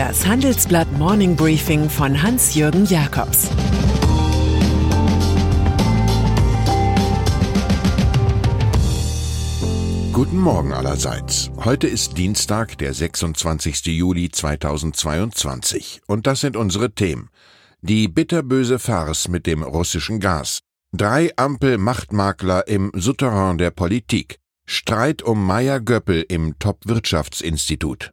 Das Handelsblatt Morning Briefing von Hans-Jürgen Jakobs Guten Morgen allerseits. Heute ist Dienstag, der 26. Juli 2022. Und das sind unsere Themen. Die bitterböse Farce mit dem russischen Gas. Drei Ampel-Machtmakler im Souterrain der Politik. Streit um Meier Göppel im Top-Wirtschaftsinstitut.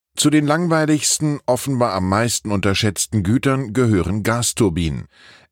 Zu den langweiligsten, offenbar am meisten unterschätzten Gütern gehören Gasturbinen.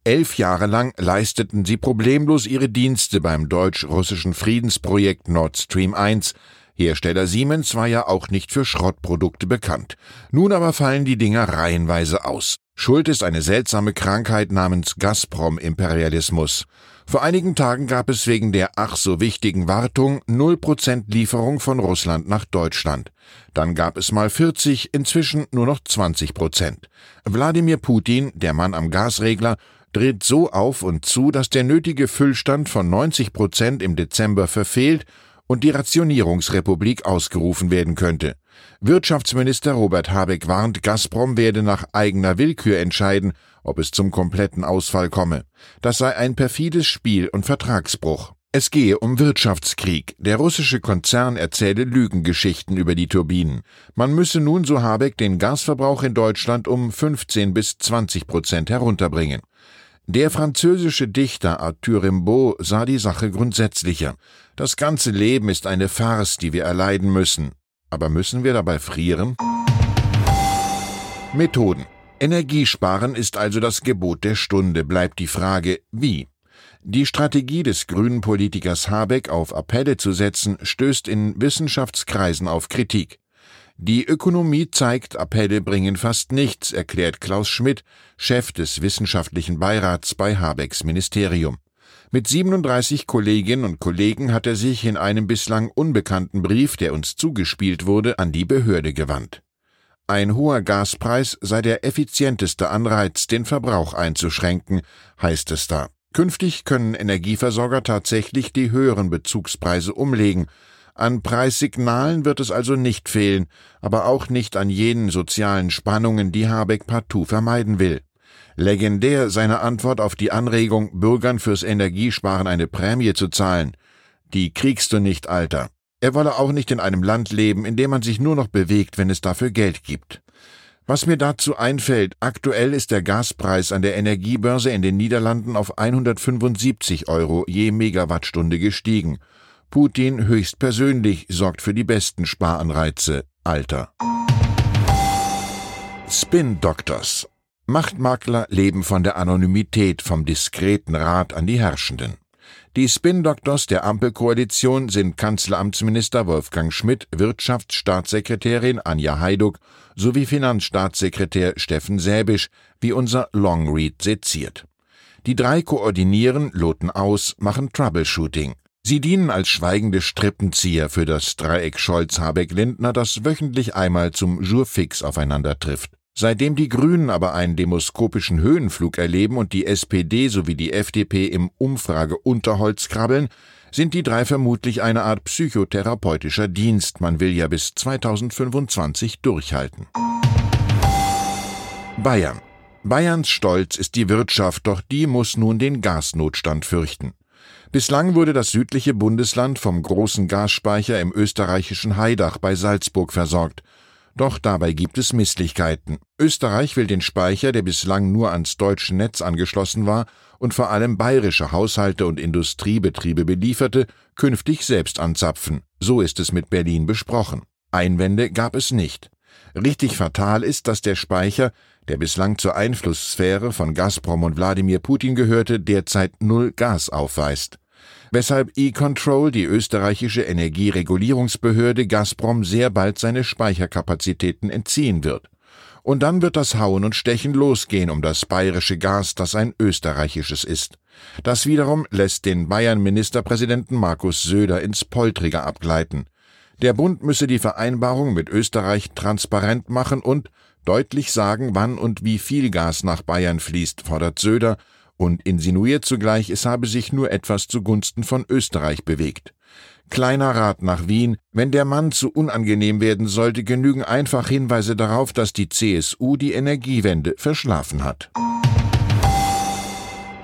Elf Jahre lang leisteten sie problemlos ihre Dienste beim deutsch-russischen Friedensprojekt Nord Stream 1. Hersteller Siemens war ja auch nicht für Schrottprodukte bekannt. Nun aber fallen die Dinger reihenweise aus. Schuld ist eine seltsame Krankheit namens Gazprom-Imperialismus. Vor einigen Tagen gab es wegen der ach so wichtigen Wartung 0% Lieferung von Russland nach Deutschland. Dann gab es mal 40, inzwischen nur noch 20%. Wladimir Putin, der Mann am Gasregler, dreht so auf und zu, dass der nötige Füllstand von 90 Prozent im Dezember verfehlt und die Rationierungsrepublik ausgerufen werden könnte. Wirtschaftsminister Robert Habeck warnt, Gazprom werde nach eigener Willkür entscheiden, ob es zum kompletten Ausfall komme. Das sei ein perfides Spiel und Vertragsbruch. Es gehe um Wirtschaftskrieg. Der russische Konzern erzähle Lügengeschichten über die Turbinen. Man müsse nun, so Habeck, den Gasverbrauch in Deutschland um 15 bis 20 Prozent herunterbringen. Der französische Dichter Arthur Rimbaud sah die Sache grundsätzlicher. Das ganze Leben ist eine Farce, die wir erleiden müssen. Aber müssen wir dabei frieren? Methoden. Energiesparen ist also das Gebot der Stunde, bleibt die Frage, wie? Die Strategie des grünen Politikers Habeck auf Appelle zu setzen, stößt in Wissenschaftskreisen auf Kritik. Die Ökonomie zeigt, Appelle bringen fast nichts, erklärt Klaus Schmidt, Chef des wissenschaftlichen Beirats bei Habecks Ministerium. Mit 37 Kolleginnen und Kollegen hat er sich in einem bislang unbekannten Brief, der uns zugespielt wurde, an die Behörde gewandt. Ein hoher Gaspreis sei der effizienteste Anreiz, den Verbrauch einzuschränken, heißt es da. Künftig können Energieversorger tatsächlich die höheren Bezugspreise umlegen, an Preissignalen wird es also nicht fehlen, aber auch nicht an jenen sozialen Spannungen, die Habeck partout vermeiden will. Legendär seine Antwort auf die Anregung, Bürgern fürs Energiesparen eine Prämie zu zahlen. Die kriegst du nicht, Alter. Er wolle auch nicht in einem Land leben, in dem man sich nur noch bewegt, wenn es dafür Geld gibt. Was mir dazu einfällt, aktuell ist der Gaspreis an der Energiebörse in den Niederlanden auf 175 Euro je Megawattstunde gestiegen. Putin höchstpersönlich sorgt für die besten Sparanreize. Alter. Spin Doctors. Machtmakler leben von der Anonymität, vom diskreten Rat an die Herrschenden. Die Spin-Doctors der Ampelkoalition sind Kanzleramtsminister Wolfgang Schmidt, Wirtschaftsstaatssekretärin Anja Heiduck sowie Finanzstaatssekretär Steffen Säbisch, wie unser Longread seziert. Die drei koordinieren, loten aus, machen Troubleshooting. Sie dienen als schweigende Strippenzieher für das Dreieck Scholz-Habeck-Lindner, das wöchentlich einmal zum Jourfix aufeinander trifft. Seitdem die Grünen aber einen demoskopischen Höhenflug erleben und die SPD sowie die FDP im Umfrage-Unterholz krabbeln, sind die drei vermutlich eine Art psychotherapeutischer Dienst. Man will ja bis 2025 durchhalten. Bayern. Bayerns Stolz ist die Wirtschaft, doch die muss nun den Gasnotstand fürchten. Bislang wurde das südliche Bundesland vom großen Gasspeicher im österreichischen Haidach bei Salzburg versorgt. Doch dabei gibt es Misslichkeiten. Österreich will den Speicher, der bislang nur ans deutsche Netz angeschlossen war und vor allem bayerische Haushalte und Industriebetriebe belieferte, künftig selbst anzapfen. So ist es mit Berlin besprochen. Einwände gab es nicht. Richtig fatal ist, dass der Speicher, der bislang zur Einflusssphäre von Gazprom und Wladimir Putin gehörte, derzeit null Gas aufweist. Weshalb E-Control, die österreichische Energieregulierungsbehörde, Gazprom sehr bald seine Speicherkapazitäten entziehen wird. Und dann wird das Hauen und Stechen losgehen um das bayerische Gas, das ein österreichisches ist. Das wiederum lässt den Bayern-Ministerpräsidenten Markus Söder ins Poltrige abgleiten. Der Bund müsse die Vereinbarung mit Österreich transparent machen und deutlich sagen, wann und wie viel Gas nach Bayern fließt, fordert Söder und insinuiert zugleich, es habe sich nur etwas zugunsten von Österreich bewegt. Kleiner Rat nach Wien, wenn der Mann zu unangenehm werden sollte, genügen einfach Hinweise darauf, dass die CSU die Energiewende verschlafen hat.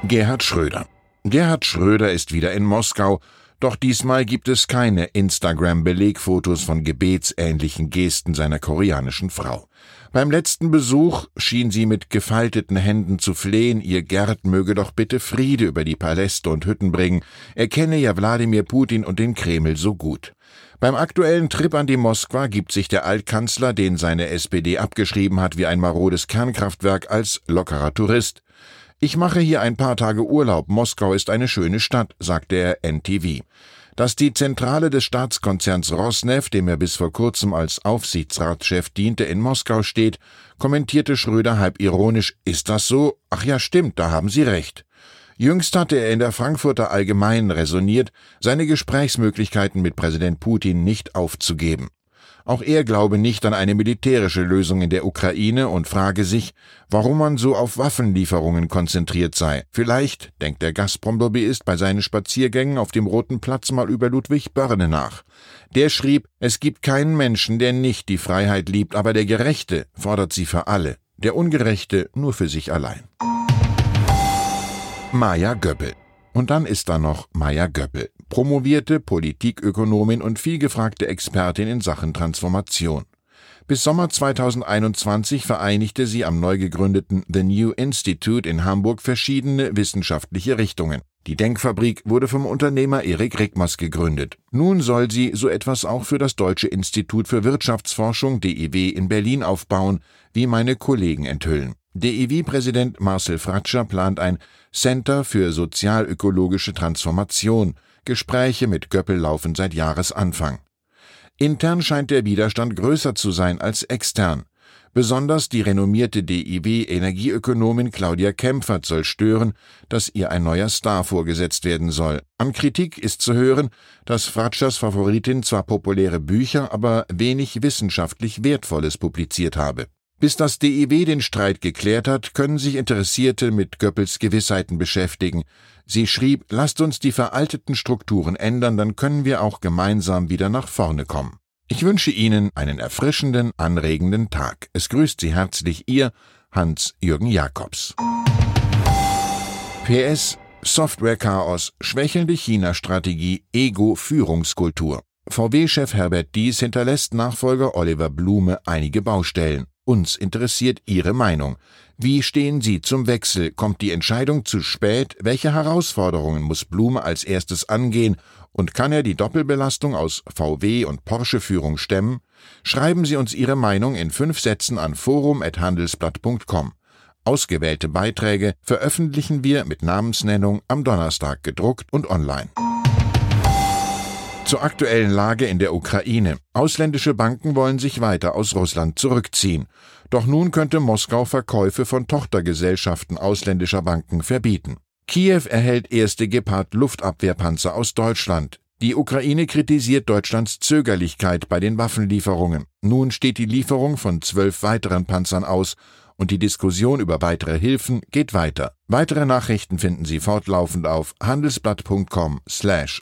Gerhard Schröder Gerhard Schröder ist wieder in Moskau doch diesmal gibt es keine Instagram-Belegfotos von gebetsähnlichen Gesten seiner koreanischen Frau. Beim letzten Besuch schien sie mit gefalteten Händen zu flehen, ihr Gerd möge doch bitte Friede über die Paläste und Hütten bringen. Er kenne ja Wladimir Putin und den Kreml so gut. Beim aktuellen Trip an die Moskwa gibt sich der Altkanzler, den seine SPD abgeschrieben hat wie ein marodes Kernkraftwerk, als lockerer Tourist. Ich mache hier ein paar Tage Urlaub. Moskau ist eine schöne Stadt, sagte er NTV. Dass die Zentrale des Staatskonzerns Rosneft, dem er bis vor kurzem als Aufsichtsratschef diente, in Moskau steht, kommentierte Schröder halb ironisch, ist das so? Ach ja, stimmt, da haben Sie recht. Jüngst hatte er in der Frankfurter Allgemeinen resoniert, seine Gesprächsmöglichkeiten mit Präsident Putin nicht aufzugeben. Auch er glaube nicht an eine militärische Lösung in der Ukraine und frage sich, warum man so auf Waffenlieferungen konzentriert sei. Vielleicht denkt der Gazprom-Lobbyist bei seinen Spaziergängen auf dem Roten Platz mal über Ludwig Börne nach. Der schrieb, es gibt keinen Menschen, der nicht die Freiheit liebt, aber der Gerechte fordert sie für alle, der Ungerechte nur für sich allein. Maja Göppel und dann ist da noch Maya Göppel, promovierte Politikökonomin und vielgefragte Expertin in Sachen Transformation. Bis Sommer 2021 vereinigte sie am neu gegründeten The New Institute in Hamburg verschiedene wissenschaftliche Richtungen. Die Denkfabrik wurde vom Unternehmer Erik Rickmers gegründet. Nun soll sie so etwas auch für das Deutsche Institut für Wirtschaftsforschung DIW in Berlin aufbauen, wie meine Kollegen enthüllen. DEW-Präsident Marcel Fratscher plant ein Center für sozialökologische Transformation. Gespräche mit Göppel laufen seit Jahresanfang. Intern scheint der Widerstand größer zu sein als extern. Besonders die renommierte DIW-Energieökonomin Claudia Kempfert soll stören, dass ihr ein neuer Star vorgesetzt werden soll. An Kritik ist zu hören, dass Fratschers Favoritin zwar populäre Bücher, aber wenig wissenschaftlich Wertvolles publiziert habe. Bis das DIW den Streit geklärt hat, können sich Interessierte mit Goebbels Gewissheiten beschäftigen. Sie schrieb, lasst uns die veralteten Strukturen ändern, dann können wir auch gemeinsam wieder nach vorne kommen. Ich wünsche Ihnen einen erfrischenden, anregenden Tag. Es grüßt Sie herzlich Ihr Hans-Jürgen Jakobs. PS Software-Chaos, schwächelnde China-Strategie, Ego-Führungskultur. VW-Chef Herbert Dies hinterlässt Nachfolger Oliver Blume einige Baustellen. Uns interessiert Ihre Meinung. Wie stehen Sie zum Wechsel? Kommt die Entscheidung zu spät? Welche Herausforderungen muss Blume als erstes angehen? Und kann er die Doppelbelastung aus VW und Porsche-Führung stemmen? Schreiben Sie uns Ihre Meinung in fünf Sätzen an forum.handelsblatt.com. Ausgewählte Beiträge veröffentlichen wir mit Namensnennung am Donnerstag gedruckt und online. Zur aktuellen Lage in der Ukraine. Ausländische Banken wollen sich weiter aus Russland zurückziehen. Doch nun könnte Moskau Verkäufe von Tochtergesellschaften ausländischer Banken verbieten. Kiew erhält erste Gepard-Luftabwehrpanzer aus Deutschland. Die Ukraine kritisiert Deutschlands Zögerlichkeit bei den Waffenlieferungen. Nun steht die Lieferung von zwölf weiteren Panzern aus und die Diskussion über weitere Hilfen geht weiter. Weitere Nachrichten finden Sie fortlaufend auf handelsblatt.com/Ukraine. slash